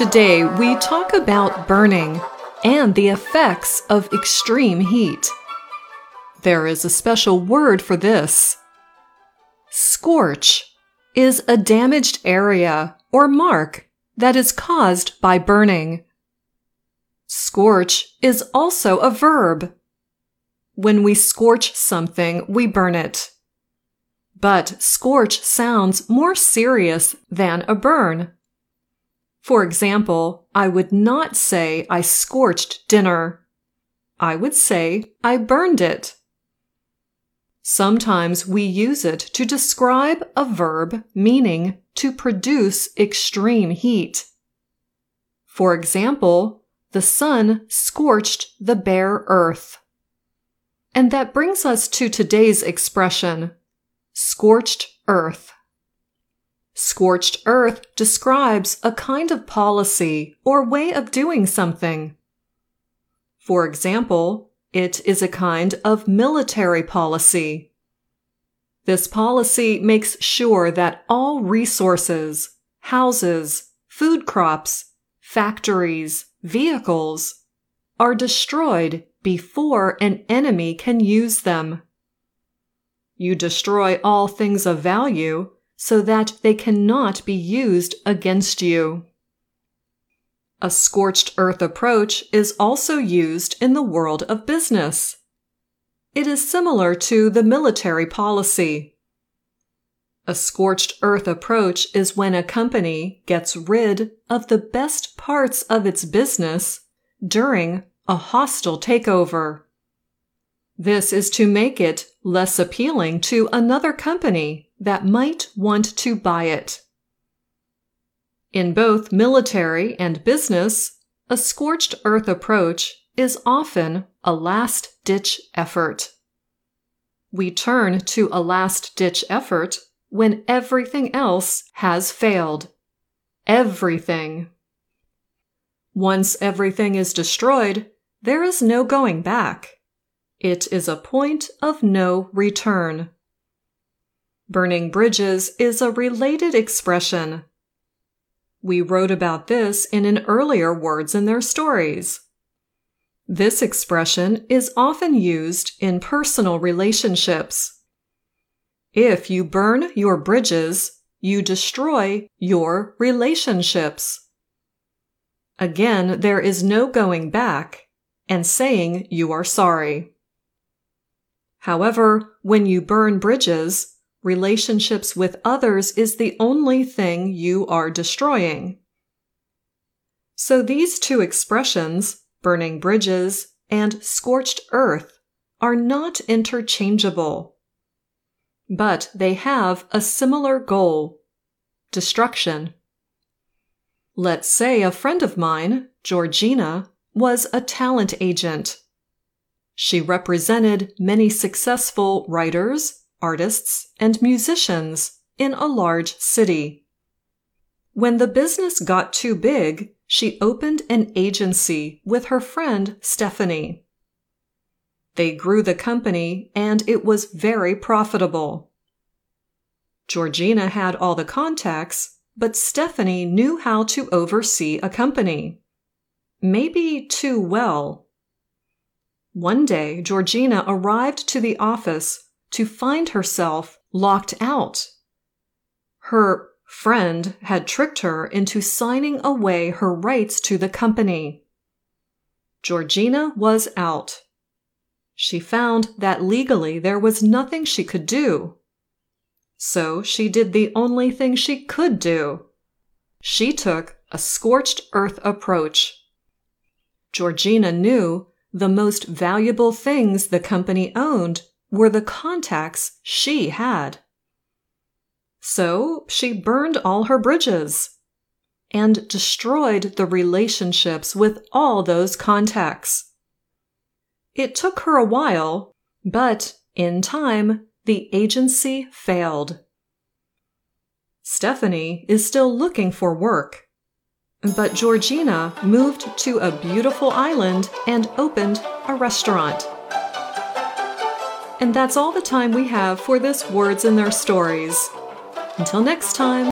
Today, we talk about burning and the effects of extreme heat. There is a special word for this. Scorch is a damaged area or mark that is caused by burning. Scorch is also a verb. When we scorch something, we burn it. But scorch sounds more serious than a burn. For example, I would not say I scorched dinner. I would say I burned it. Sometimes we use it to describe a verb meaning to produce extreme heat. For example, the sun scorched the bare earth. And that brings us to today's expression, scorched earth. Scorched earth describes a kind of policy or way of doing something. For example, it is a kind of military policy. This policy makes sure that all resources, houses, food crops, factories, vehicles are destroyed before an enemy can use them. You destroy all things of value so that they cannot be used against you. A scorched earth approach is also used in the world of business. It is similar to the military policy. A scorched earth approach is when a company gets rid of the best parts of its business during a hostile takeover. This is to make it less appealing to another company that might want to buy it. In both military and business, a scorched earth approach is often a last ditch effort. We turn to a last ditch effort when everything else has failed. Everything. Once everything is destroyed, there is no going back. It is a point of no return. Burning bridges is a related expression. We wrote about this in an earlier Words and Their Stories. This expression is often used in personal relationships. If you burn your bridges, you destroy your relationships. Again, there is no going back and saying you are sorry. However, when you burn bridges, relationships with others is the only thing you are destroying. So these two expressions, burning bridges and scorched earth, are not interchangeable. But they have a similar goal destruction. Let's say a friend of mine, Georgina, was a talent agent. She represented many successful writers, artists, and musicians in a large city. When the business got too big, she opened an agency with her friend Stephanie. They grew the company and it was very profitable. Georgina had all the contacts, but Stephanie knew how to oversee a company. Maybe too well. One day, Georgina arrived to the office to find herself locked out. Her friend had tricked her into signing away her rights to the company. Georgina was out. She found that legally there was nothing she could do. So she did the only thing she could do. She took a scorched earth approach. Georgina knew the most valuable things the company owned were the contacts she had. So she burned all her bridges and destroyed the relationships with all those contacts. It took her a while, but in time, the agency failed. Stephanie is still looking for work, but Georgina moved to a beautiful island and opened a restaurant. And that's all the time we have for this Words and Their Stories. Until next time.